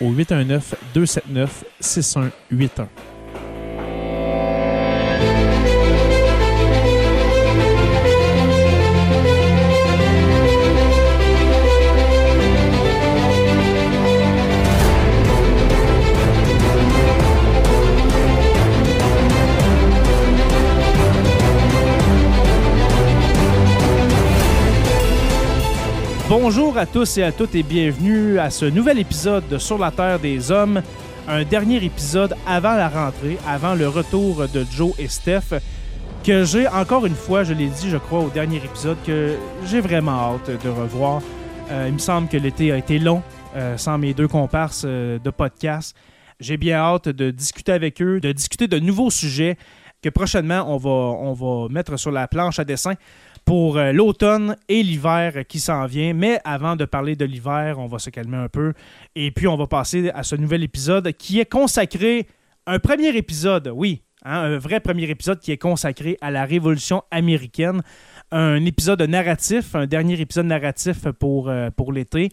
au 819 Bonjour à tous et à toutes et bienvenue à ce nouvel épisode de Sur la Terre des Hommes. Un dernier épisode avant la rentrée, avant le retour de Joe et Steph, que j'ai encore une fois, je l'ai dit je crois au dernier épisode, que j'ai vraiment hâte de revoir. Euh, il me semble que l'été a été long euh, sans mes deux comparses euh, de podcast. J'ai bien hâte de discuter avec eux, de discuter de nouveaux sujets que prochainement on va, on va mettre sur la planche à dessin pour euh, l'automne et l'hiver qui s'en vient. Mais avant de parler de l'hiver, on va se calmer un peu. Et puis, on va passer à ce nouvel épisode qui est consacré, un premier épisode, oui, hein, un vrai premier épisode qui est consacré à la Révolution américaine. Un épisode narratif, un dernier épisode narratif pour, euh, pour l'été.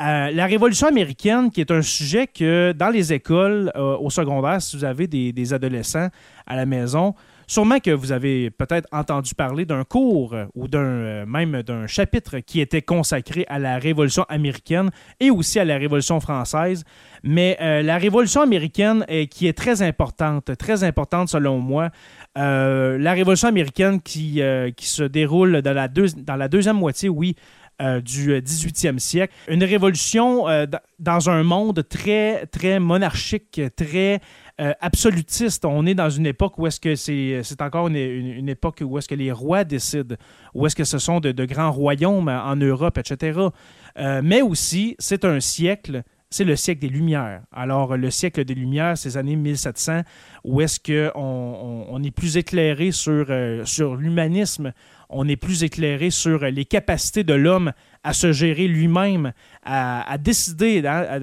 Euh, la Révolution américaine, qui est un sujet que dans les écoles, au secondaire, si vous avez des, des adolescents à la maison, Sûrement que vous avez peut-être entendu parler d'un cours euh, ou d'un euh, même d'un chapitre qui était consacré à la Révolution américaine et aussi à la Révolution française. Mais euh, la Révolution américaine qui est très importante, très importante selon moi. la Révolution américaine qui, qui se déroule dans la, dans la deuxième moitié, oui, du 18e siècle. Une révolution dans un monde très, très monarchique, très euh, absolutiste. On est dans une époque où est-ce que c'est, encore une, époque où est-ce que les rois décident, où est-ce que ce sont de, grands royaumes en Europe, etc. Euh, mais aussi, c'est un siècle c'est le siècle des Lumières. Alors, le siècle des Lumières, ces années 1700, où est-ce qu'on on, est plus éclairé sur, euh, sur l'humanisme, on est plus éclairé sur les capacités de l'homme à se gérer lui-même, à, décider, hein,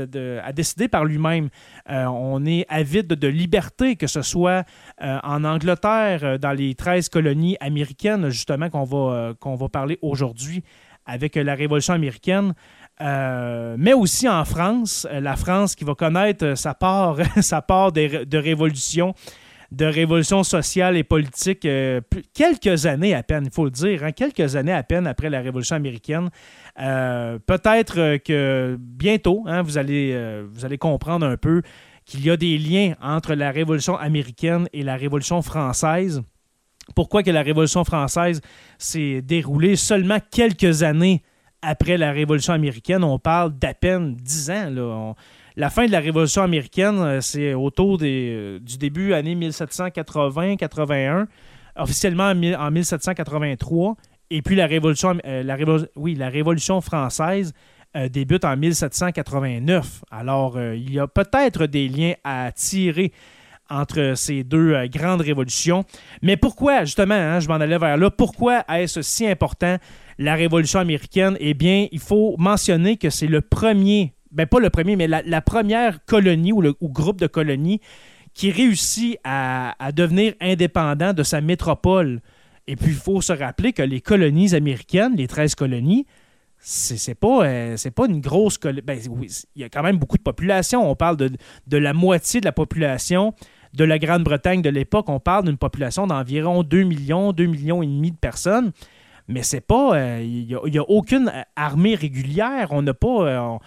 décider par lui-même. Euh, on est avide de liberté, que ce soit euh, en Angleterre, dans les 13 colonies américaines, justement, qu'on va, qu'on va parler aujourd'hui avec la Révolution américaine. Euh, mais aussi en France, euh, la France qui va connaître euh, sa part, sa part de, révolution, de révolution sociale et politique quelques années à peine, il faut le dire, hein, quelques années à peine après la Révolution américaine. Peut-être que bientôt, hein, vous, allez, vous allez comprendre un peu qu'il y a des liens entre la Révolution américaine et la Révolution française. Pourquoi que la Révolution française s'est déroulée seulement quelques années après la Révolution américaine. On parle d'à peine dix ans. la fin de la Révolution américaine, euh, c'est autour euh, du début année 1780-81, officiellement en 1783. Et puis la Révolution, euh, la Révolution française débute en 1789. Alors, il y a peut-être des liens à tirer entre ces deux grandes révolutions. Mais pourquoi, justement, hein, je m'en allais vers là, pourquoi est-ce si important la Révolution américaine, eh bien, il faut mentionner que c'est le premier, ben pas le premier, mais la, première colonie ou, groupe de colonies qui réussit à, devenir indépendant de sa métropole. Et puis, il faut se rappeler que les colonies américaines, les 13 colonies, c'est pas, euh, pas une grosse colonie. Ben, oui, il y a quand même beaucoup de population. On parle de, de la moitié de la population de la Grande-Bretagne de l'époque. On parle d'une population d'environ 2 millions, 2 millions et demi de personnes. Mais c'est pas. euh, Il n'y a, aucune armée régulière. On n'a pas. euh,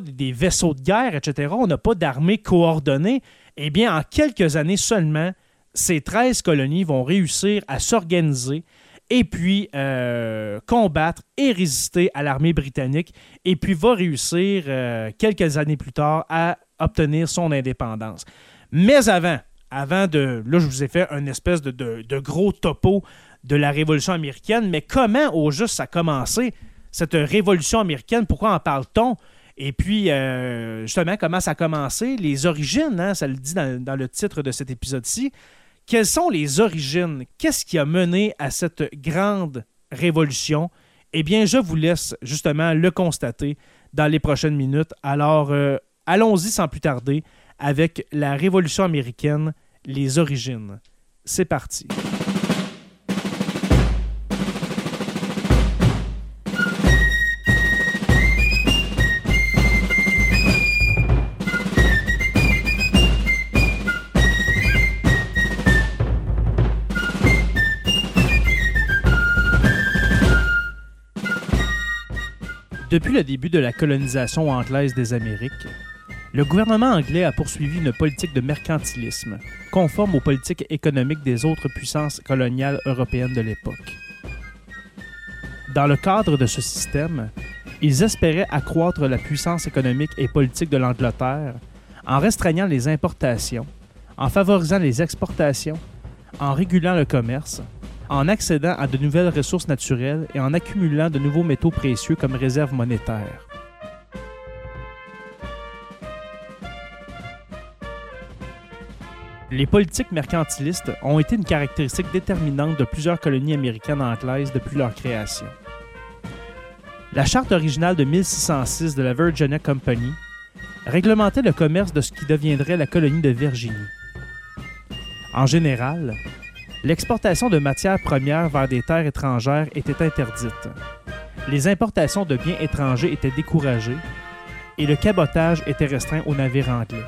des vaisseaux de guerre, etc. On n'a pas d'armée coordonnée. Eh bien, en quelques années seulement, ces 13 colonies vont réussir à s'organiser et puis euh, combattre et résister à l'armée britannique, et puis va réussir quelques années plus tard à obtenir son indépendance. Mais avant, avant de... Là, je vous ai fait une espèce de gros topo de la Révolution américaine, mais comment au juste ça a commencé, cette Révolution américaine? Pourquoi en parle-t-on? Et puis, euh, justement, comment ça a commencé? Les origines, hein, ça le dit dans, le titre de cet épisode-ci. Quelles sont les origines? Qu'est-ce qui a mené à cette grande révolution? Eh bien, je vous laisse justement le constater dans les prochaines minutes. Alors, euh, allons-y sans plus tarder avec la Révolution américaine, les origines. C'est parti. Depuis le début de la colonisation anglaise des Amériques, le gouvernement anglais a poursuivi une politique de mercantilisme, conforme aux politiques économiques des autres puissances coloniales européennes de l'époque. Dans le cadre de ce système, ils espéraient accroître la puissance économique et politique de l'Angleterre en restreignant les importations, en favorisant les exportations, en régulant le commerce, en accédant à de nouvelles ressources naturelles et en accumulant de nouveaux métaux précieux comme réserve monétaire. Les politiques mercantilistes ont été une caractéristique déterminante de plusieurs colonies américaines anglaises depuis leur création. La charte originale de 1606 de la Virginia Company réglementait le commerce de ce qui deviendrait la colonie de Virginie. En général, l'exportation de matières premières vers des terres étrangères était interdite. Les importations de biens étrangers étaient découragées et le cabotage était restreint aux navires anglais.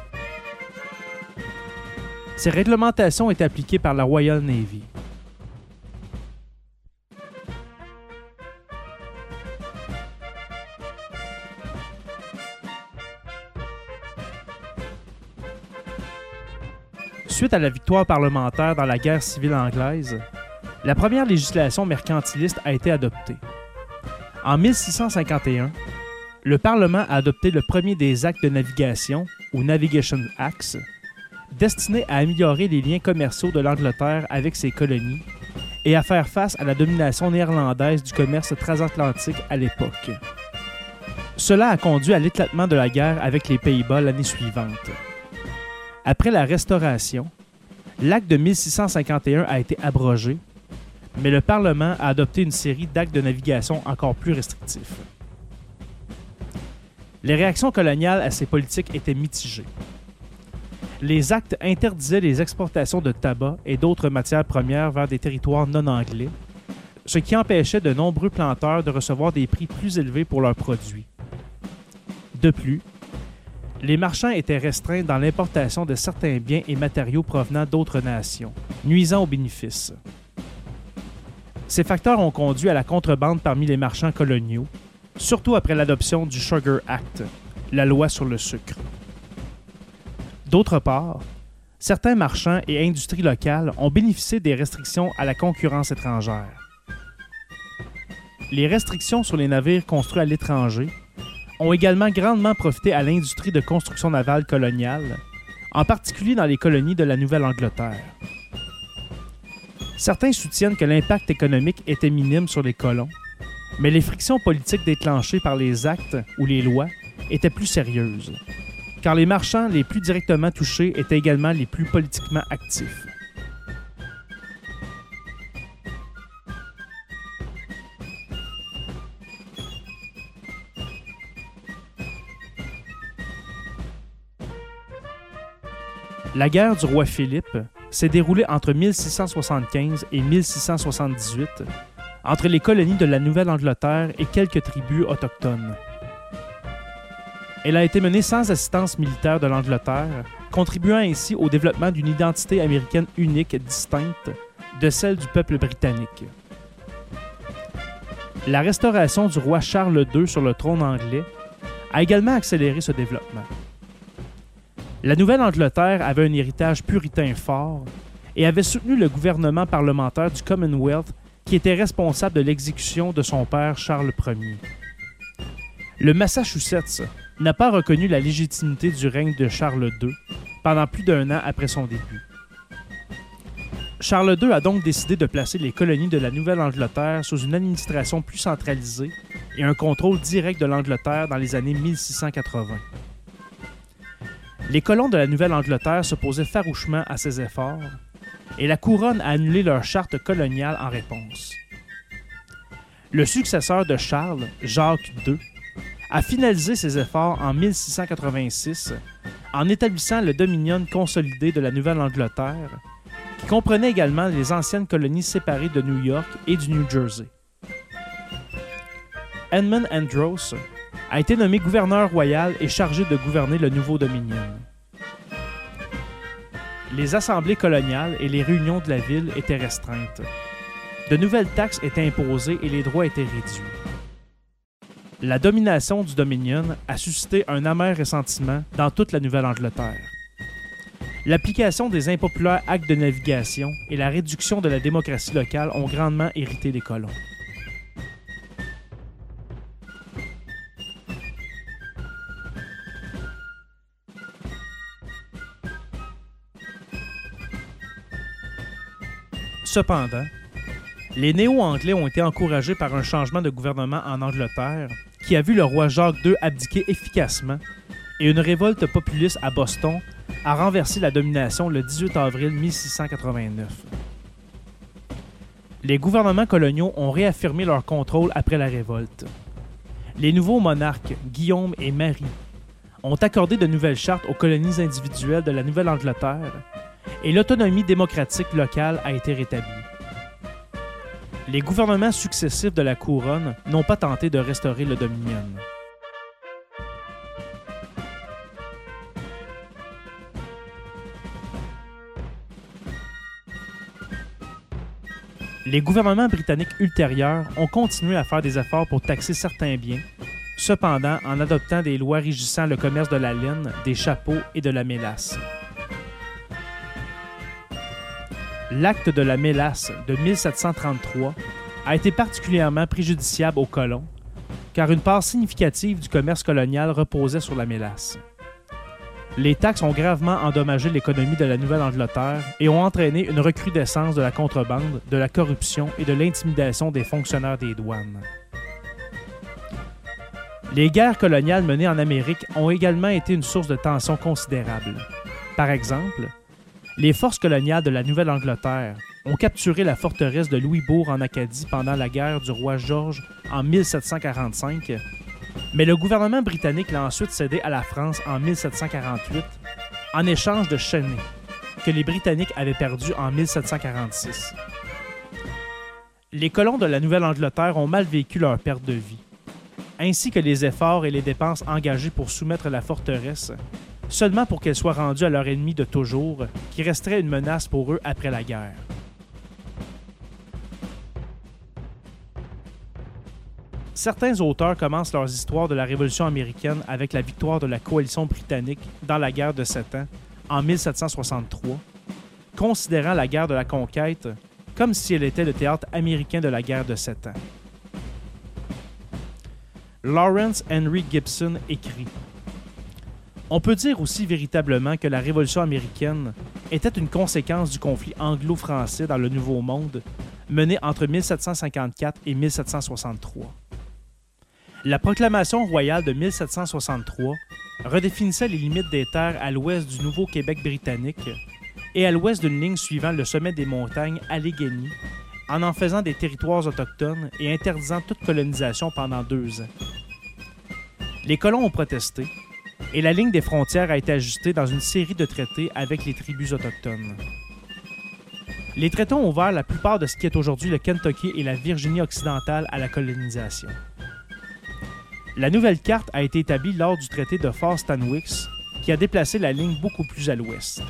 Ces réglementations étaient appliquées par la Royal Navy. Suite à la victoire parlementaire dans la guerre civile anglaise, la première législation mercantiliste a été adoptée. En 1651, le Parlement a adopté le premier des actes de navigation, ou Navigation Acts, destiné à améliorer les liens commerciaux de l'Angleterre avec ses colonies et à faire face à la domination néerlandaise du commerce transatlantique à l'époque. Cela a conduit à l'éclatement de la guerre avec les Pays-Bas l'année suivante. Après la Restauration, l'acte de 1651 a été abrogé, mais le Parlement a adopté une série d'actes de navigation encore plus restrictifs. Les réactions coloniales à ces politiques étaient mitigées. Les actes interdisaient les exportations de tabac et d'autres matières premières vers des territoires non anglais, ce qui empêchait de nombreux planteurs de recevoir des prix plus élevés pour leurs produits. De plus, les marchands étaient restreints dans l'importation de certains biens et matériaux provenant d'autres nations, nuisant aux bénéfices. Ces facteurs ont conduit à la contrebande parmi les marchands coloniaux, surtout après l'adoption du Sugar Act, la loi sur le sucre. D'autre part, certains marchands et industries locales ont bénéficié des restrictions à la concurrence étrangère. Les restrictions sur les navires construits à l'étranger ont également grandement profité à l'industrie de construction navale coloniale, en particulier dans les colonies de la Nouvelle-Angleterre. Certains soutiennent que l'impact économique était minime sur les colons, mais les frictions politiques déclenchées par les actes ou les lois étaient plus sérieuses, car les marchands les plus directement touchés étaient également les plus politiquement actifs. La guerre du roi Philippe s'est déroulée entre 1675 et 1678 entre les colonies de la Nouvelle-Angleterre et quelques tribus autochtones. Elle a été menée sans assistance militaire de l'Angleterre, contribuant ainsi au développement d'une identité américaine unique distincte de celle du peuple britannique. La restauration du roi Charles II sur le trône anglais a également accéléré ce développement. La Nouvelle-Angleterre avait un héritage puritain fort et avait soutenu le gouvernement parlementaire du Commonwealth qui était responsable de l'exécution de son père Charles Ier. Le Massachusetts n'a pas reconnu la légitimité du règne de Charles II pendant plus d'un an après son début. Charles II a donc décidé de placer les colonies de la Nouvelle-Angleterre sous une administration plus centralisée et un contrôle direct de l'Angleterre dans les années 1680. Les colons de la Nouvelle-Angleterre s'opposaient farouchement à ces efforts et la couronne a annulé leur charte coloniale en réponse. Le successeur de Charles, Jacques II, a finalisé ses efforts en 1686 en établissant le Dominion consolidé de la Nouvelle-Angleterre qui comprenait également les anciennes colonies séparées de New York et du New Jersey. Edmund Andros a été nommé gouverneur royal et chargé de gouverner le nouveau Dominion. Les assemblées coloniales et les réunions de la ville étaient restreintes. De nouvelles taxes étaient imposées et les droits étaient réduits. La domination du Dominion a suscité un amer ressentiment dans toute la Nouvelle-Angleterre. L'application des impopulaires actes de navigation et la réduction de la démocratie locale ont grandement hérité des colons. Cependant, les néo-anglais ont été encouragés par un changement de gouvernement en Angleterre qui a vu le roi Jacques II abdiquer efficacement et une révolte populiste à Boston a renversé la domination le 18 avril 1689. Les gouvernements coloniaux ont réaffirmé leur contrôle après la révolte. Les nouveaux monarques, Guillaume et Marie, ont accordé de nouvelles chartes aux colonies individuelles de la Nouvelle-Angleterre et l'autonomie démocratique locale a été rétablie. Les gouvernements successifs de la couronne n'ont pas tenté de restaurer le Dominion. Les gouvernements britanniques ultérieurs ont continué à faire des efforts pour taxer certains biens, cependant en adoptant des lois régissant le commerce de la laine, des chapeaux et de la mélasse. L'acte de la mélasse de 1733 a été particulièrement préjudiciable aux colons, car une part significative du commerce colonial reposait sur la mélasse. Les taxes ont gravement endommagé l'économie de la Nouvelle-Angleterre et ont entraîné une recrudescence de la contrebande, de la corruption et de l'intimidation des fonctionnaires des douanes. Les guerres coloniales menées en Amérique ont également été une source de tensions considérables. Par exemple, les forces coloniales de la Nouvelle-Angleterre ont capturé la forteresse de Louisbourg en Acadie pendant la guerre du roi George en 1745 mais le gouvernement britannique l'a ensuite cédé à la France en 1748 en échange de Chennai, que les Britanniques avaient perdu en 1746. Les colons de la Nouvelle-Angleterre ont mal vécu leur perte de vie, ainsi que les efforts et les dépenses engagés pour soumettre la forteresse, seulement pour qu'elle soit rendue à leur ennemi de toujours, qui resterait une menace pour eux après la guerre. Certains auteurs commencent leurs histoires de la Révolution américaine avec la victoire de la coalition britannique dans la guerre de Sept Ans en 1763, considérant la guerre de la conquête comme si elle était le théâtre américain de la guerre de Sept Ans. Lawrence Henry Gibson écrit On peut dire aussi véritablement que la Révolution américaine était une conséquence du conflit anglo-français dans le Nouveau Monde mené entre 1754 et 1763. La proclamation royale de 1763 redéfinissait les limites des terres à l'ouest du Nouveau-Québec britannique et à l'ouest d'une ligne suivant le sommet des montagnes Allegheny, en en faisant des territoires autochtones et interdisant toute colonisation pendant deux ans. Les colons ont protesté, et la ligne des frontières a été ajustée dans une série de traités avec les tribus autochtones. Les traités ont ouvert la plupart de ce qui est aujourd'hui le Kentucky et la Virginie occidentale à la colonisation. La nouvelle carte a été établie lors du traité de Fort Stanwix, qui a déplacé la ligne beaucoup plus à l'ouest.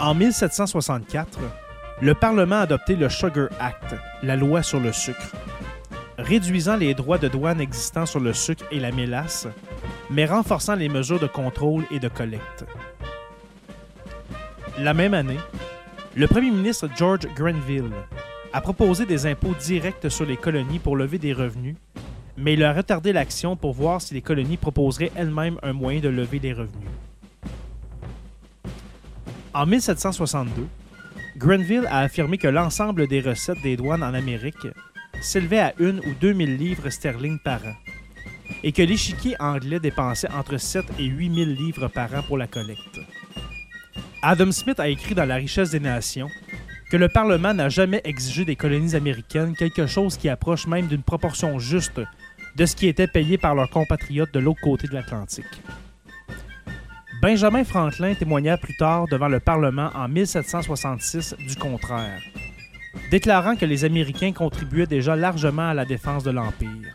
En 1764, le Parlement a adopté le Sugar Act, la loi sur le sucre, réduisant les droits de douane existants sur le sucre et la mélasse, mais renforçant les mesures de contrôle et de collecte. La même année, le premier ministre George Grenville a proposé des impôts directs sur les colonies pour lever des revenus, mais il a retardé l'action pour voir si les colonies proposeraient elles-mêmes un moyen de lever des revenus. En 1762, Grenville a affirmé que l'ensemble des recettes des douanes en Amérique s'élevait à une ou 2000 livres sterling par an et que l'échiquier anglais dépensait entre 7 et 8 000 livres par an pour la collecte. Adam Smith a écrit dans La richesse des nations que le Parlement n'a jamais exigé des colonies américaines quelque chose qui approche même d'une proportion juste de ce qui était payé par leurs compatriotes de l'autre côté de l'Atlantique. Benjamin Franklin témoigna plus tard devant le Parlement en 1766 du contraire, déclarant que les Américains contribuaient déjà largement à la défense de l'Empire.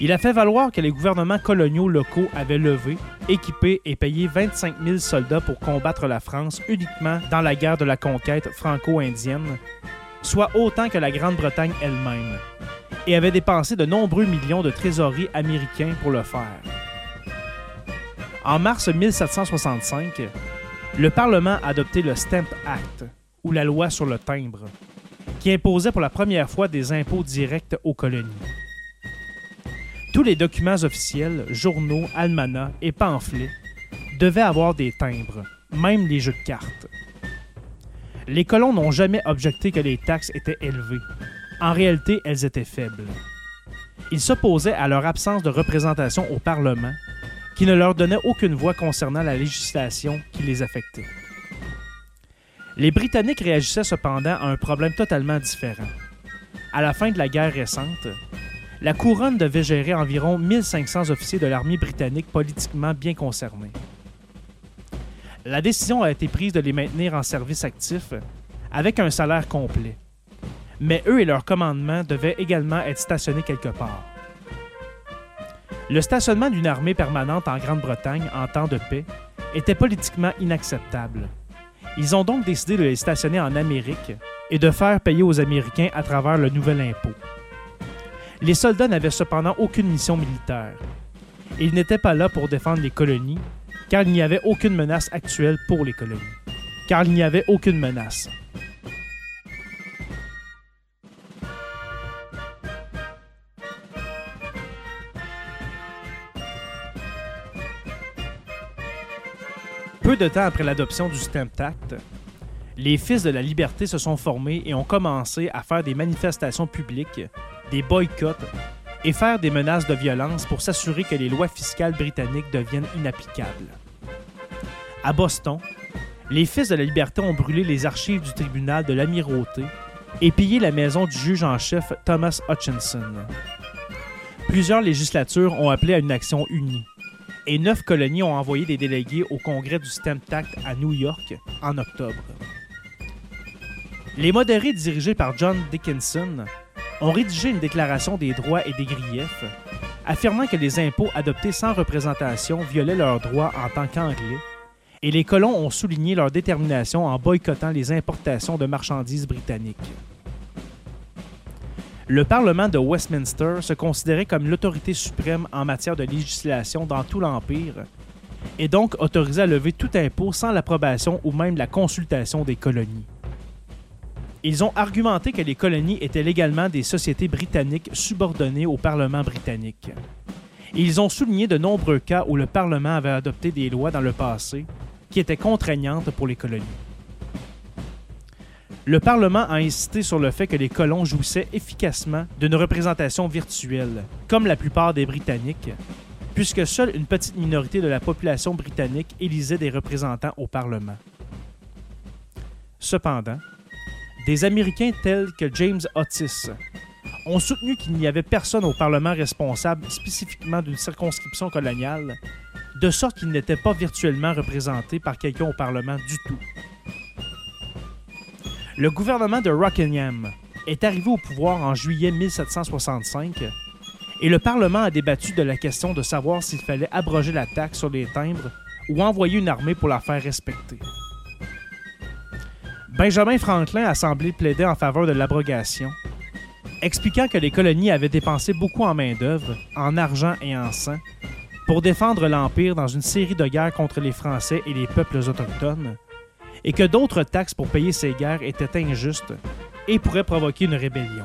Il a fait valoir que les gouvernements coloniaux locaux avaient levé, équipé et payé 25 000 soldats pour combattre la France uniquement dans la guerre de la conquête franco-indienne, soit autant que la Grande-Bretagne elle-même, et avait dépensé de nombreux millions de trésoreries américains pour le faire. En mars 1765, le Parlement a adopté le Stamp Act, ou la loi sur le timbre, qui imposait pour la première fois des impôts directs aux colonies. Tous les documents officiels, journaux, almanachs et pamphlets devaient avoir des timbres, même les jeux de cartes. Les colons n'ont jamais objecté que les taxes étaient élevées. En réalité, elles étaient faibles. Ils s'opposaient à leur absence de représentation au Parlement qui ne leur donnait aucune voix concernant la législation qui les affectait. Les Britanniques réagissaient cependant à un problème totalement différent. À la fin de la guerre récente, la couronne devait gérer environ 1500 officiers de l'armée britannique politiquement bien concernés. La décision a été prise de les maintenir en service actif avec un salaire complet. Mais eux et leur commandement devaient également être stationnés quelque part. Le stationnement d'une armée permanente en Grande-Bretagne en temps de paix était politiquement inacceptable. Ils ont donc décidé de les stationner en Amérique et de faire payer aux Américains à travers le nouvel impôt. Les soldats n'avaient cependant aucune mission militaire. Ils n'étaient pas là pour défendre les colonies, car il n'y avait aucune menace actuelle pour les colonies. Car il n'y avait aucune menace. Peu de temps après l'adoption du Stamp Act, les Fils de la Liberté se sont formés et ont commencé à faire des manifestations publiques, des boycotts et faire des menaces de violence pour s'assurer que les lois fiscales britanniques deviennent inapplicables. À Boston, les Fils de la Liberté ont brûlé les archives du tribunal de l'Amirauté et pillé la maison du juge en chef Thomas Hutchinson. Plusieurs législatures ont appelé à une action unie et neuf colonies ont envoyé des délégués au congrès du Stamp Act à New York en octobre. Les modérés dirigés par John Dickinson ont rédigé une déclaration des droits et des griefs, affirmant que les impôts adoptés sans représentation violaient leurs droits en tant qu'anglais, et les colons ont souligné leur détermination en boycottant les importations de marchandises britanniques. Le Parlement de Westminster se considérait comme l'autorité suprême en matière de législation dans tout l'Empire et donc autorisé à lever tout impôt sans l'approbation ou même la consultation des colonies. Ils ont argumenté que les colonies étaient légalement des sociétés britanniques subordonnées au Parlement britannique. Ils ont souligné de nombreux cas où le Parlement avait adopté des lois dans le passé qui étaient contraignantes pour les colonies. Le Parlement a insisté sur le fait que les colons jouissaient efficacement d'une représentation virtuelle, comme la plupart des Britanniques, puisque seule une petite minorité de la population britannique élisait des représentants au Parlement. Cependant, des Américains tels que James Otis ont soutenu qu'il n'y avait personne au Parlement responsable spécifiquement d'une circonscription coloniale, de sorte qu'il n'était pas virtuellement représenté par quelqu'un au Parlement du tout. Le gouvernement de Rockingham est arrivé au pouvoir en juillet 1765 et le Parlement a débattu de la question de savoir s'il fallait abroger la taxe sur les timbres ou envoyer une armée pour la faire respecter. Benjamin Franklin a semblé plaider en faveur de l'abrogation, expliquant que les colonies avaient dépensé beaucoup en main-d'œuvre, en argent et en sang, pour défendre l'Empire dans une série de guerres contre les Français et les peuples autochtones, et que d'autres taxes pour payer ces guerres étaient injustes et pourraient provoquer une rébellion.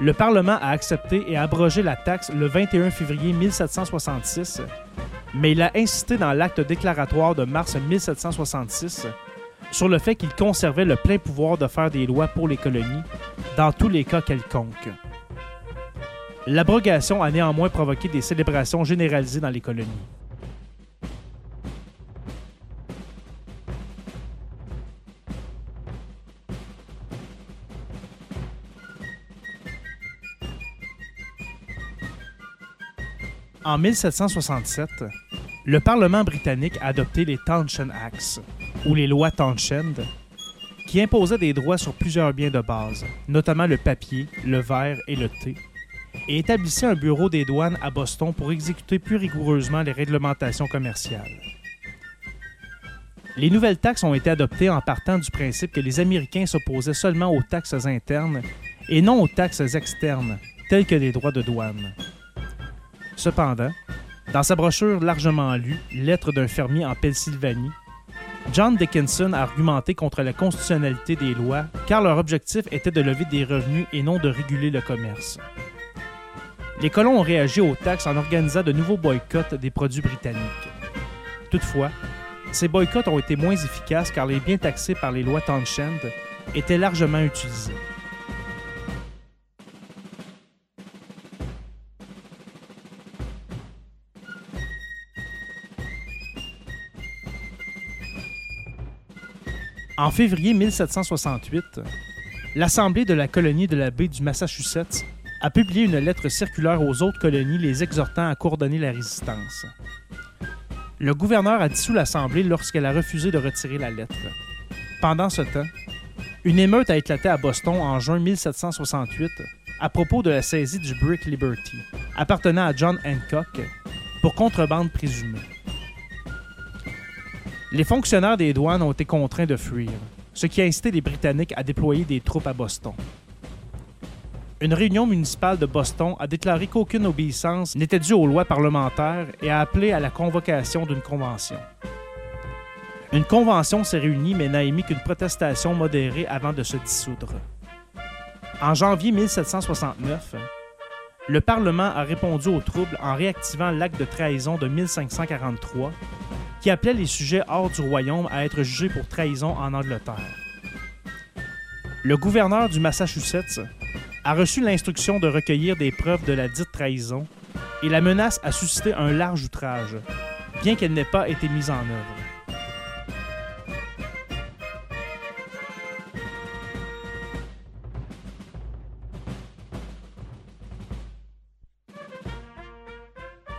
Le Parlement a accepté et abrogé la taxe le 21 février 1766, mais il a insisté dans l'acte déclaratoire de mars 1766 sur le fait qu'il conservait le plein pouvoir de faire des lois pour les colonies, dans tous les cas quelconques. L'abrogation a néanmoins provoqué des célébrations généralisées dans les colonies. En 1767, le Parlement britannique a adopté les Townshend Acts, ou les lois Townshend, qui imposaient des droits sur plusieurs biens de base, notamment le papier, le verre et le thé, et établissait un bureau des douanes à Boston pour exécuter plus rigoureusement les réglementations commerciales. Les nouvelles taxes ont été adoptées en partant du principe que les Américains s'opposaient seulement aux taxes internes et non aux taxes externes, telles que les droits de douane. Cependant, dans sa brochure largement lue, Lettre d'un fermier en Pennsylvanie, John Dickinson a argumenté contre la constitutionnalité des lois car leur objectif était de lever des revenus et non de réguler le commerce. Les colons ont réagi aux taxes en organisant de nouveaux boycotts des produits britanniques. Toutefois, ces boycotts ont été moins efficaces car les biens taxés par les lois Townshend étaient largement utilisés. En février 1768, l'Assemblée de la colonie de la baie du Massachusetts a publié une lettre circulaire aux autres colonies les exhortant à coordonner la résistance. Le gouverneur a dissous l'Assemblée lorsqu'elle a refusé de retirer la lettre. Pendant ce temps, une émeute a éclaté à Boston en juin 1768 à propos de la saisie du Brick Liberty, appartenant à John Hancock, pour contrebande présumée. Les fonctionnaires des douanes ont été contraints de fuir, ce qui a incité les Britanniques à déployer des troupes à Boston. Une réunion municipale de Boston a déclaré qu'aucune obéissance n'était due aux lois parlementaires et a appelé à la convocation d'une convention. Une convention s'est réunie mais n'a émis qu'une protestation modérée avant de se dissoudre. En janvier 1769, le Parlement a répondu aux troubles en réactivant l'acte de trahison de 1543 qui appelait les sujets hors du royaume à être jugés pour trahison en Angleterre. Le gouverneur du Massachusetts a reçu l'instruction de recueillir des preuves de la dite trahison et la menace a suscité un large outrage, bien qu'elle n'ait pas été mise en œuvre.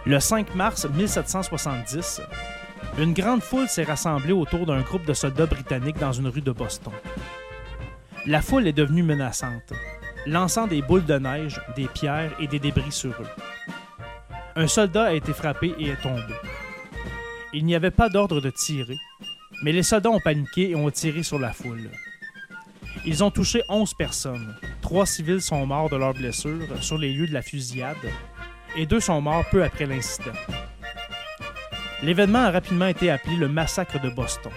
Le 5 mars 1770, une grande foule s'est rassemblée autour d'un groupe de soldats britanniques dans une rue de Boston. La foule est devenue menaçante, lançant des boules de neige, des pierres et des débris sur eux. Un soldat a été frappé et est tombé. Il n'y avait pas d'ordre de tirer, mais les soldats ont paniqué et ont tiré sur la foule. Ils ont touché 11 personnes. Trois civils sont morts de leurs blessures sur les lieux de la fusillade et deux sont morts peu après l'incident. L'événement a rapidement été appelé le massacre de Boston.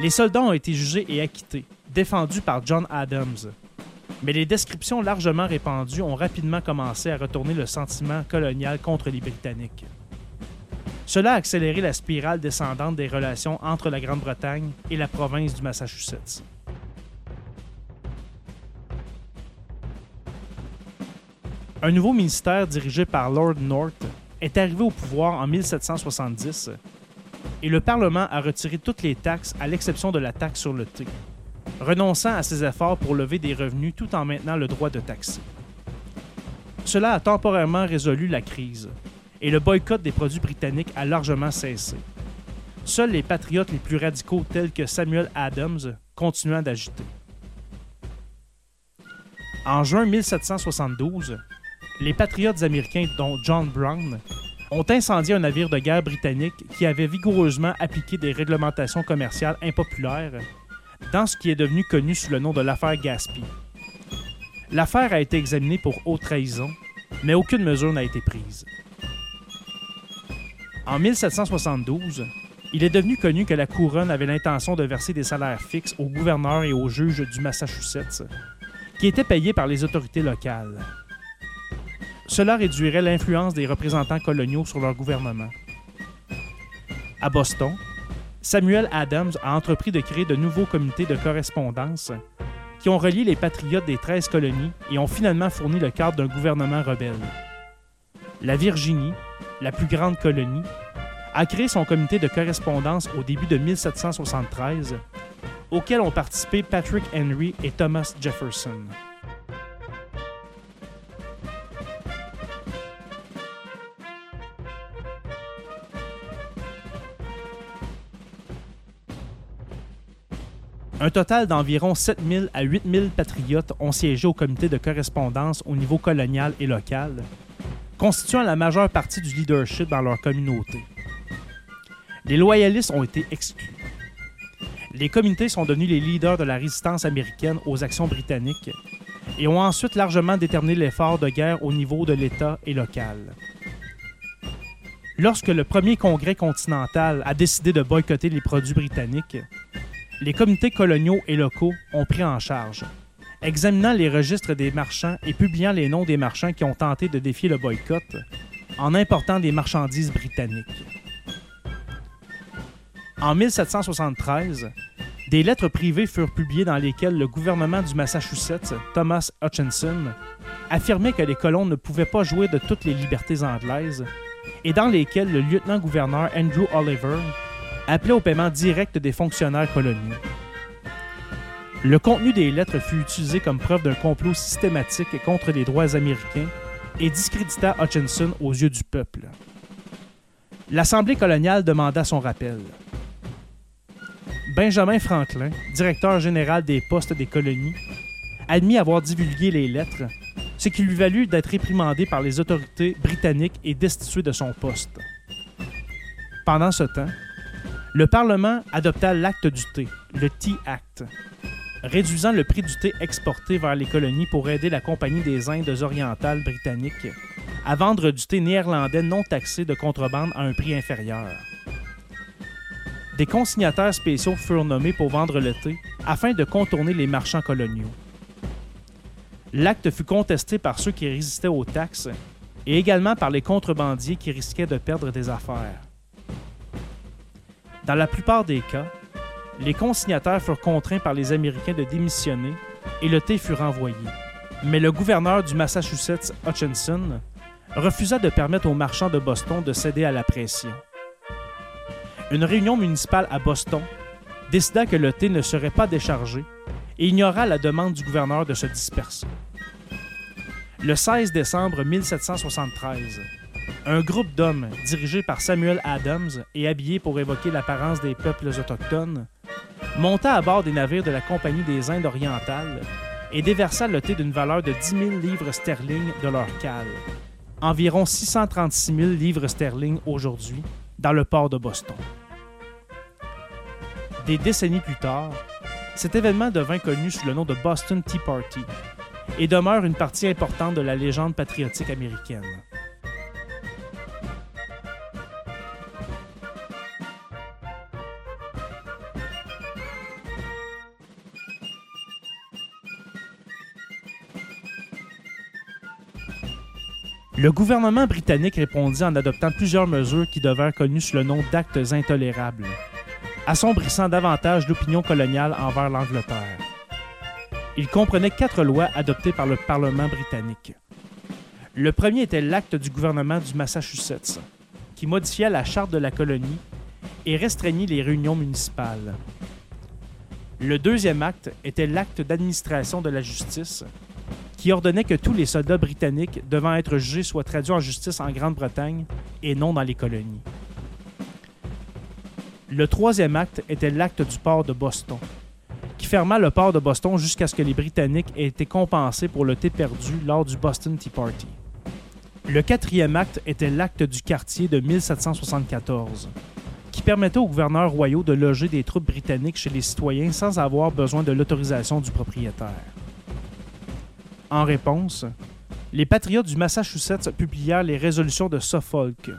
Les soldats ont été jugés et acquittés, défendus par John Adams. Mais les descriptions largement répandues ont rapidement commencé à retourner le sentiment colonial contre les Britanniques. Cela a accéléré la spirale descendante des relations entre la Grande-Bretagne et la province du Massachusetts. Un nouveau ministère dirigé par Lord North est arrivé au pouvoir en 1770 et le Parlement a retiré toutes les taxes à l'exception de la taxe sur le thé, renonçant à ses efforts pour lever des revenus tout en maintenant le droit de taxer. Cela a temporairement résolu la crise et le boycott des produits britanniques a largement cessé. Seuls les patriotes les plus radicaux tels que Samuel Adams continuant d'agiter. En juin 1772, les patriotes américains, dont John Brown, ont incendié un navire de guerre britannique qui avait vigoureusement appliqué des réglementations commerciales impopulaires dans ce qui est devenu connu sous le nom de l'affaire Gaspy. L'affaire a été examinée pour haute trahison, mais aucune mesure n'a été prise. En 1772, il est devenu connu que la couronne avait l'intention de verser des salaires fixes aux gouverneurs et aux juges du Massachusetts, qui étaient payés par les autorités locales. Cela réduirait l'influence des représentants coloniaux sur leur gouvernement. À Boston, Samuel Adams a entrepris de créer de nouveaux comités de correspondance qui ont relié les patriotes des 13 colonies et ont finalement fourni le cadre d'un gouvernement rebelle. La Virginie, la plus grande colonie, a créé son comité de correspondance au début de 1773, auquel ont participé Patrick Henry et Thomas Jefferson. Un total d'environ 7000 à 8000 patriotes ont siégé au comité de correspondance au niveau colonial et local, constituant la majeure partie du leadership dans leur communauté. Les loyalistes ont été exclus. Les communautés sont devenus les leaders de la résistance américaine aux actions britanniques et ont ensuite largement déterminé l'effort de guerre au niveau de l'État et local. Lorsque le premier congrès continental a décidé de boycotter les produits britanniques, les comités coloniaux et locaux ont pris en charge, examinant les registres des marchands et publiant les noms des marchands qui ont tenté de défier le boycott en important des marchandises britanniques. En 1773, des lettres privées furent publiées dans lesquelles le gouvernement du Massachusetts, Thomas Hutchinson, affirmait que les colons ne pouvaient pas jouir de toutes les libertés anglaises et dans lesquelles le lieutenant-gouverneur Andrew Oliver appelait au paiement direct des fonctionnaires coloniaux. Le contenu des lettres fut utilisé comme preuve d'un complot systématique contre les droits américains et discrédita Hutchinson aux yeux du peuple. L'Assemblée coloniale demanda son rappel. Benjamin Franklin, directeur général des postes des colonies, admit avoir divulgué les lettres, ce qui lui valut d'être réprimandé par les autorités britanniques et destitué de son poste. Pendant ce temps, le Parlement adopta l'acte du thé, le Tea Act, réduisant le prix du thé exporté vers les colonies pour aider la Compagnie des Indes orientales britanniques à vendre du thé néerlandais non taxé de contrebande à un prix inférieur. Des consignataires spéciaux furent nommés pour vendre le thé afin de contourner les marchands coloniaux. L'acte fut contesté par ceux qui résistaient aux taxes et également par les contrebandiers qui risquaient de perdre des affaires. Dans la plupart des cas, les consignataires furent contraints par les Américains de démissionner et le thé fut renvoyé. Mais le gouverneur du Massachusetts, Hutchinson, refusa de permettre aux marchands de Boston de céder à la pression. Une réunion municipale à Boston décida que le thé ne serait pas déchargé et ignora la demande du gouverneur de se disperser. Le 16 décembre 1773, un groupe d'hommes dirigé par Samuel Adams et habillé pour évoquer l'apparence des peuples autochtones monta à bord des navires de la Compagnie des Indes orientales et déversa le thé d'une valeur de 10 000 livres sterling de leur cale, environ 636 000 livres sterling aujourd'hui, dans le port de Boston. Des décennies plus tard, cet événement devint connu sous le nom de Boston Tea Party et demeure une partie importante de la légende patriotique américaine. Le gouvernement britannique répondit en adoptant plusieurs mesures qui devinrent connues sous le nom d'actes intolérables, assombrissant davantage l'opinion coloniale envers l'Angleterre. Il comprenait quatre lois adoptées par le Parlement britannique. Le premier était l'acte du gouvernement du Massachusetts, qui modifiait la charte de la colonie et restreignit les réunions municipales. Le deuxième acte était l'acte d'administration de la justice, qui ordonnait que tous les soldats britanniques devant être jugés soient traduits en justice en Grande-Bretagne et non dans les colonies. Le troisième acte était l'acte du port de Boston, qui ferma le port de Boston jusqu'à ce que les Britanniques aient été compensés pour le thé perdu lors du Boston Tea Party. Le quatrième acte était l'acte du quartier de 1774, qui permettait aux gouverneurs royaux de loger des troupes britanniques chez les citoyens sans avoir besoin de l'autorisation du propriétaire. En réponse, les patriotes du Massachusetts publièrent les résolutions de Suffolk,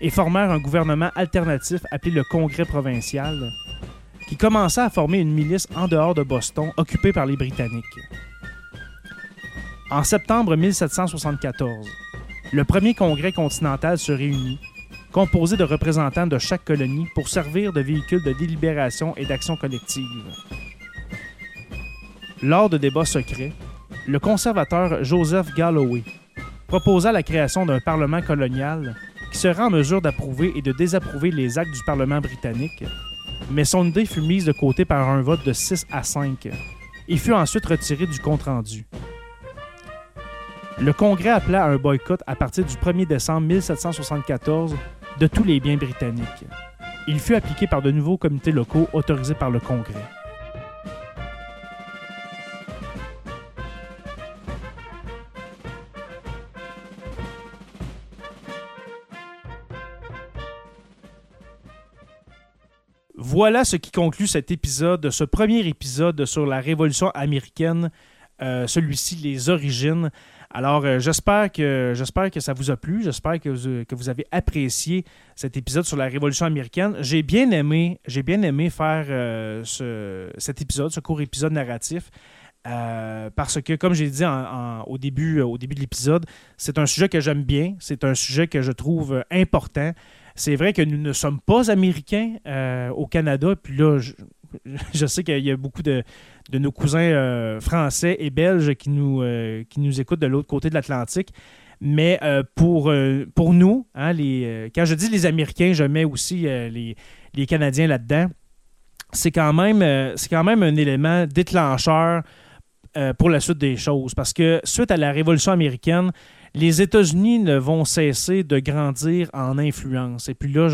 et formèrent un gouvernement alternatif appelé le Congrès provincial, qui commença à former une milice en dehors de Boston occupée par les Britanniques. En septembre 1774, le premier Congrès continental se réunit, composé de représentants de chaque colonie pour servir de véhicule de délibération et d'action collective. Lors de débats secrets, le conservateur Joseph Galloway proposa la création d'un parlement colonial qui sera en mesure d'approuver et de désapprouver les actes du Parlement britannique, mais son idée fut mise de côté par un vote de 6 à 5 et fut ensuite retirée du compte-rendu. Le Congrès appela à un boycott à partir du 1er décembre 1774 de tous les biens britanniques. Il fut appliqué par de nouveaux comités locaux autorisés par le Congrès. Voilà ce qui conclut cet épisode, ce premier épisode sur la Révolution américaine, euh, celui-ci, les origines. Alors, euh, j'espère que j'espère que ça vous a plu, j'espère que vous, avez apprécié cet épisode sur la Révolution américaine. J'ai bien aimé, faire euh, ce, cet épisode, ce court épisode narratif. parce que, comme j'ai dit au début de l'épisode, c'est un sujet que j'aime bien, c'est un sujet que je trouve important. C'est vrai que nous ne sommes pas américains euh, au Canada. Puis là, je, sais qu'il y a beaucoup de, nos cousins euh, français et belges qui nous, euh, qui nous écoutent de l'autre côté de l'Atlantique. Mais pour, pour nous, hein, quand je dis les Américains, je mets aussi les, les, Canadiens là-dedans. C'est quand, même, c'est quand même un élément déclencheur pour la suite des choses. Parce que suite à la Révolution américaine, les États-Unis ne vont cesser de grandir en influence. Et puis là,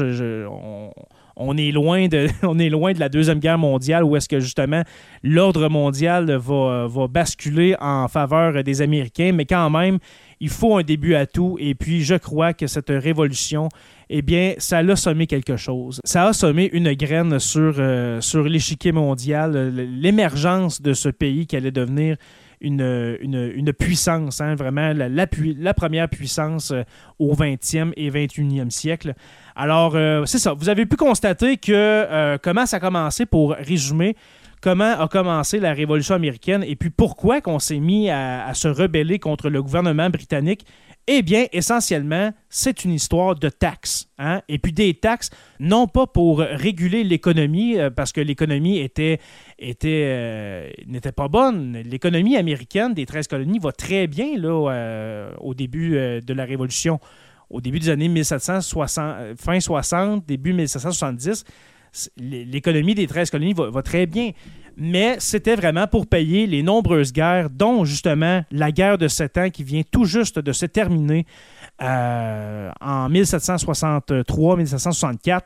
on, est loin de, loin de la Deuxième Guerre mondiale où est-ce que justement l'ordre mondial va, basculer en faveur des Américains, mais quand même, il faut un début à tout. Et puis, je crois que cette révolution, eh bien, ça a sommé quelque chose. Ça a sommé une graine sur, euh, sur l'échiquier mondial, l'émergence de ce pays qui allait devenir une, puissance, hein, vraiment la, la, première puissance euh, au 20e et 21e siècle. Alors, euh, c'est ça. Vous avez pu constater que euh, comment ça a commencé, pour résumer, comment a commencé la Révolution américaine et puis pourquoi qu'on s'est mis à, se rebeller contre le gouvernement britannique eh bien, essentiellement, c'est une histoire de taxes. Hein? Et puis des taxes, non pas pour réguler l'économie, euh, parce que l'économie était, euh, n'était pas bonne. L'économie américaine des 13 colonies va très bien euh, au début de la Révolution. Au début des années 1760, fin 60, début 1770, l'économie des 13 colonies va très bien mais c'était vraiment pour payer les nombreuses guerres, dont justement la guerre de Sept Ans qui vient tout juste de se terminer euh, en 1763-1764.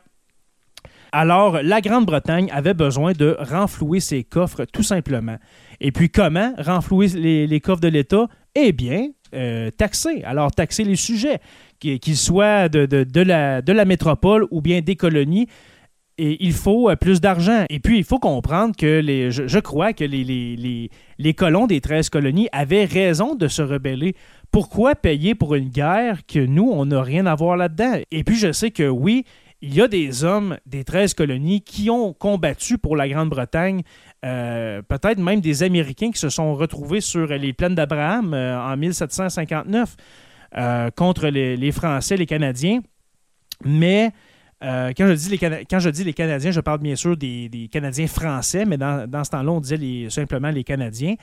Alors, la Grande-Bretagne avait besoin de renflouer ses coffres tout simplement. Et puis, comment renflouer les, coffres de l'État? Eh bien, euh, taxer. Alors, taxer les sujets, qu'ils soient de la métropole ou bien des colonies et il faut euh, plus d'argent. Et puis, il faut comprendre que les, je, crois que les, les, les, colons des 13 colonies avaient raison de se rebeller. Pourquoi payer pour une guerre que nous, on n'a rien à voir là-dedans? Et puis, je sais que oui, il y a des hommes des 13 colonies qui ont combattu pour la Grande-Bretagne, euh, peut-être même des Américains qui se sont retrouvés sur les plaines d'Abraham euh, en 1759 contre les, les Français, les Canadiens. Mais euh, quand, je dis les quand je dis les Canadiens, je parle bien sûr des, Canadiens français, mais dans, ce temps-là, on disait simplement les Canadiens.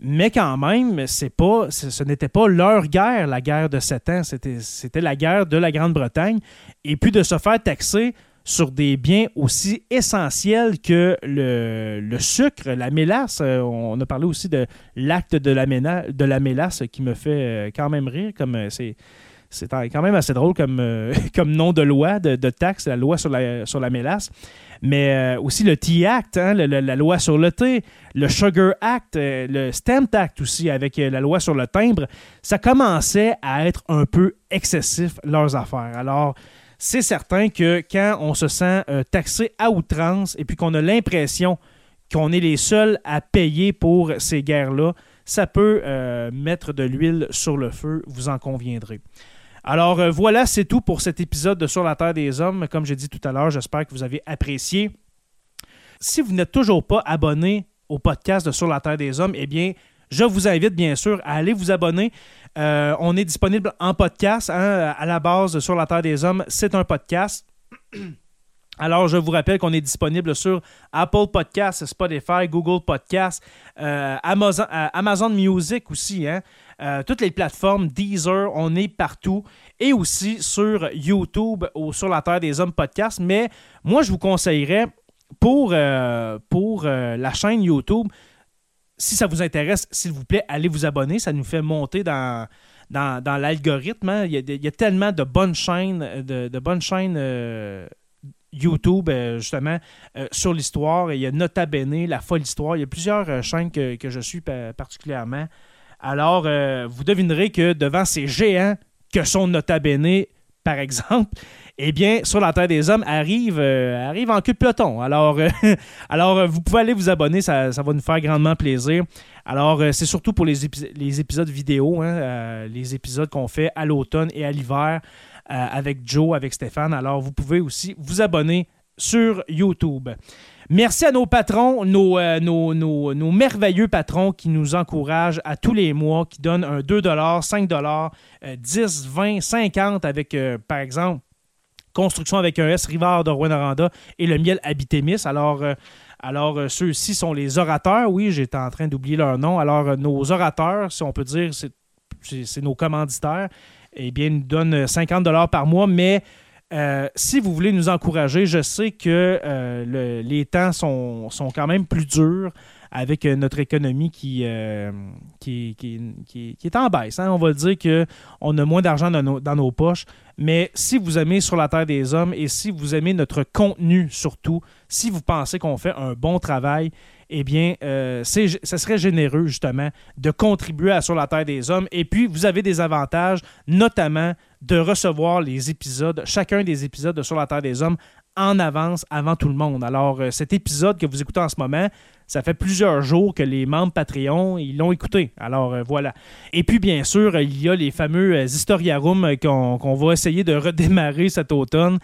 Mais quand même, pas, ce n'était pas leur guerre, la guerre de sept ans, c'était la guerre de la Grande-Bretagne. Et puis de se faire taxer sur des biens aussi essentiels que le, sucre, la mélasse. Euh, on a parlé aussi de l'acte de la, de la mélasse qui me fait euh, quand même rire, comme c'est c'est quand même assez drôle comme, comme nom de loi, de, de, taxe, la loi sur la, sur la mélasse mais euh, aussi le T-Act, hein, la loi sur le thé, le Sugar Act, euh, le Stamp Act aussi, avec euh, la loi sur le timbre, ça commençait à être un peu excessif, leurs affaires. Alors, c'est certain que quand on se sent taxé à outrance et puis qu'on a l'impression qu'on est les seuls à payer pour ces guerres-là, ça peut mettre de l'huile sur le feu, vous en conviendrez. Alors euh, voilà, c'est tout pour cet épisode de Sur la Terre des Hommes. Comme j'ai dit tout à l'heure, j'espère que vous avez apprécié. Si vous n'êtes toujours pas abonné au podcast de Sur la Terre des Hommes, eh bien, je vous invite bien sûr à aller vous abonner. Euh, on est disponible en podcast. Hein, à la base, Sur la Terre des Hommes, c'est un podcast. Alors, je vous rappelle qu'on est disponible sur Apple Podcasts, Spotify, Google Podcasts, euh, Amazon, Amazon, Music aussi. Hein? Euh, toutes les plateformes, Deezer, on est partout. Et aussi sur YouTube ou sur la Terre des Hommes podcast. Mais moi, je vous conseillerais pour, euh, euh, la chaîne YouTube, si ça vous intéresse, s'il vous plaît, allez vous abonner. Ça nous fait monter dans, l'algorithme. Hein. Il, y a, tellement de bonnes chaînes, de, bonnes chaînes YouTube, justement, sur l'histoire. Il y a Nota Bene, La Folle Histoire. Il y a plusieurs chaînes que, que je suis particulièrement. Alors, euh, vous devinerez que devant ces géants que sont Nota Bene, par exemple, eh bien, sur la Terre des Hommes arrive, euh, en cul de peloton. Alors, euh, alors vous pouvez aller vous abonner, ça, va nous faire grandement plaisir. Alors, c'est surtout pour les, épisodes vidéo, hein, les épisodes qu'on fait à l'automne et à l'hiver avec Joe, avec Stéphane. Alors, vous pouvez aussi vous abonner sur YouTube. Merci à nos patrons, euh, nos, merveilleux patrons qui nous encouragent à tous les mois, qui donnent un 2 5 10 20 50 avec, euh, par exemple, construction avec un S Rivard de Rwanda et le miel Habitémis. Alors, euh, alors ceux-ci sont les orateurs. Oui, j'étais en train d'oublier leur nom. Alors, nos orateurs, si on peut dire, c'est nos commanditaires, eh bien, nous donnent 50 par mois, mais euh, si vous voulez nous encourager, je sais que euh, les temps sont, sont, quand même plus durs avec euh, notre économie qui, qui, qui, est en baisse. Hein. On va dire qu'on a moins d'argent dans nos, dans nos, poches. Mais si vous aimez Sur la Terre des Hommes et si vous aimez notre contenu surtout, si vous pensez qu'on fait un bon travail, eh bien, euh, ce serait généreux, justement, de contribuer à Sur la Terre des Hommes. Et puis, vous avez des avantages, notamment de recevoir les épisodes, chacun des épisodes de Sur la Terre des Hommes en avance avant tout le monde. Alors, euh, cet épisode que vous écoutez en ce moment, ça fait plusieurs jours que les membres Patreon, ils l'ont écouté. Alors, euh, voilà. Et puis, bien sûr, il y a les fameux Historiarum qu'on va essayer de redémarrer cet automne.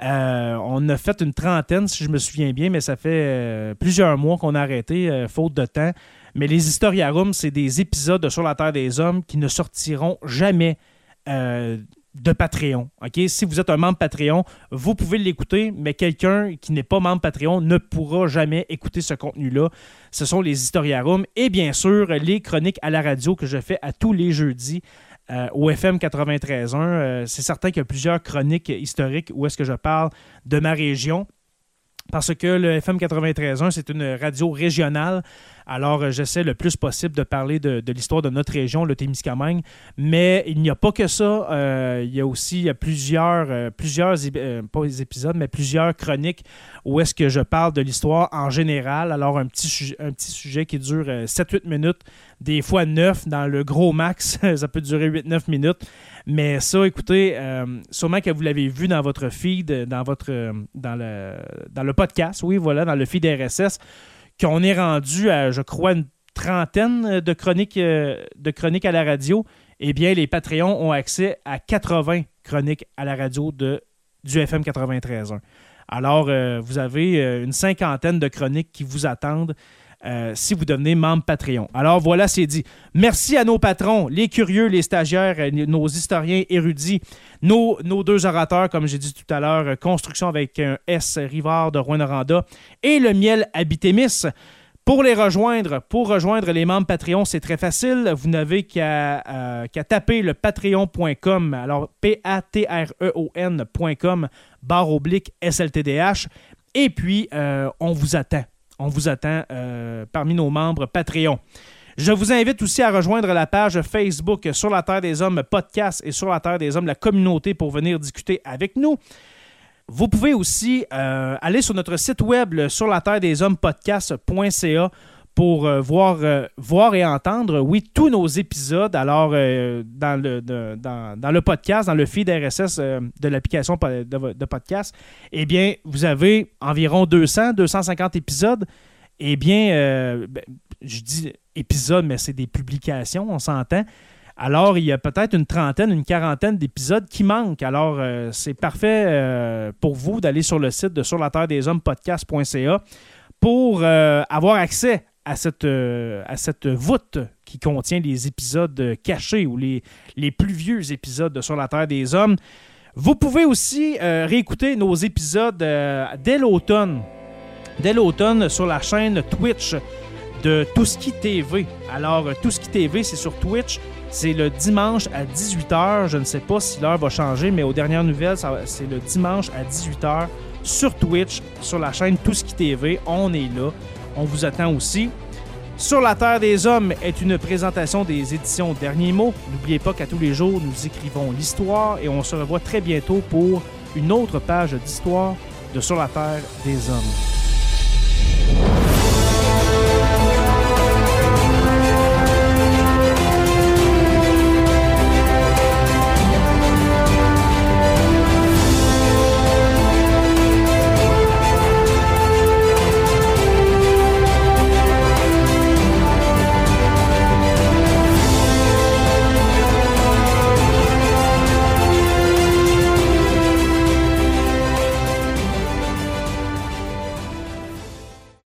Euh, on a fait une trentaine, si je me souviens bien, mais ça fait euh, plusieurs mois qu'on a arrêté, euh, faute de temps. Mais les Historiarum, c'est des épisodes de Sur la Terre des Hommes qui ne sortiront jamais de Patreon. Si vous êtes un membre Patreon, vous pouvez l'écouter, mais quelqu'un qui n'est pas membre Patreon ne pourra jamais écouter ce contenu-là. Ce sont les Historiarum et bien sûr les chroniques à la radio que je fais à tous les jeudis euh, au FM 93.1. Euh, c'est certain qu'il y a plusieurs chroniques historiques où est-ce que je parle de ma région. Parce que le FM 93.1, c'est une radio régionale. Alors, euh, j'essaie le plus possible de parler de, l'histoire de notre région, le Témiscamingue. Mais il n'y a pas que ça. Euh, il y a aussi plusieurs, euh, plusieurs pas épisodes, mais plusieurs chroniques où est-ce que je parle de l'histoire en général. Alors, un petit, sujet qui dure 7-8 minutes, des fois 9 dans le gros max. ça peut durer 8-9 minutes. Mais ça, écoutez, sûrement que vous l'avez vu dans votre feed, dans, votre, dans, le, dans le podcast, oui, voilà, dans le feed RSS qu'on est rendu à, je crois, une trentaine de chroniques, euh, de chroniques à la radio, eh bien, les Patreons ont accès à 80 chroniques à la radio de, du FM 93.1. Alors, euh, vous avez euh, une cinquantaine de chroniques qui vous attendent. Si vous devenez membre Patreon. Alors voilà, c'est dit. Merci à nos patrons, les curieux, les stagiaires, nos historiens érudits, nos, deux orateurs, comme j'ai dit tout à l'heure, Construction avec un S, Rivard de Rouen-Noranda, et le miel Habitémis. Pour les rejoindre, pour rejoindre les membres Patreon, c'est très facile. Vous n'avez qu'à euh, taper le patreon.com, alors P-A-T-R-E-O-N.com, barre oblique SLTDH. Et puis, euh, on vous attend. On vous attend euh, parmi nos membres Patreon. Je vous invite aussi à rejoindre la page Facebook Sur la Terre des Hommes podcast et Sur la Terre des Hommes la communauté pour venir discuter avec nous. Vous pouvez aussi euh, aller sur notre site web sur la terre des hommes podcast.ca pour euh, voir, euh, voir et entendre, oui, tous nos épisodes. Alors, euh, dans, le, dans, dans le podcast, dans le feed RSS de l'application de, podcast, eh bien, vous avez environ 200, 250 épisodes. Eh bien, ben, je dis épisodes, mais c'est des publications, on s'entend. Alors, il y a peut-être une trentaine, une quarantaine d'épisodes qui manquent. Alors, c'est parfait pour vous d'aller sur le site de sur la terre des hommes podcast.ca pour avoir accès à cette, euh, à cette voûte qui contient les épisodes cachés ou les, les plus vieux épisodes de Sur la Terre des Hommes. Vous pouvez aussi euh, réécouter nos épisodes euh, dès l'automne. Dès l'automne sur la chaîne Twitch de Touski TV. Alors, Touski TV, c'est sur Twitch. C'est le dimanche à 18h. Je ne sais pas si l'heure va changer, mais aux dernières nouvelles, c'est le dimanche à 18h sur Twitch, sur la chaîne Touski TV. On est là. On vous attend aussi. Sur la Terre des Hommes est une présentation des éditions Derniers mots. N'oubliez pas qu'à tous les jours, nous écrivons l'histoire et on se revoit très bientôt pour une autre page d'histoire de Sur la Terre des Hommes.